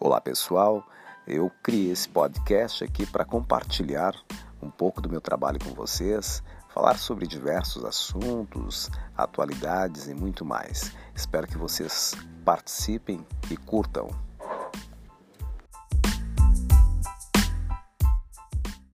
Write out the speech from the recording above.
Olá pessoal, eu criei esse podcast aqui para compartilhar um pouco do meu trabalho com vocês, falar sobre diversos assuntos, atualidades e muito mais. Espero que vocês participem e curtam.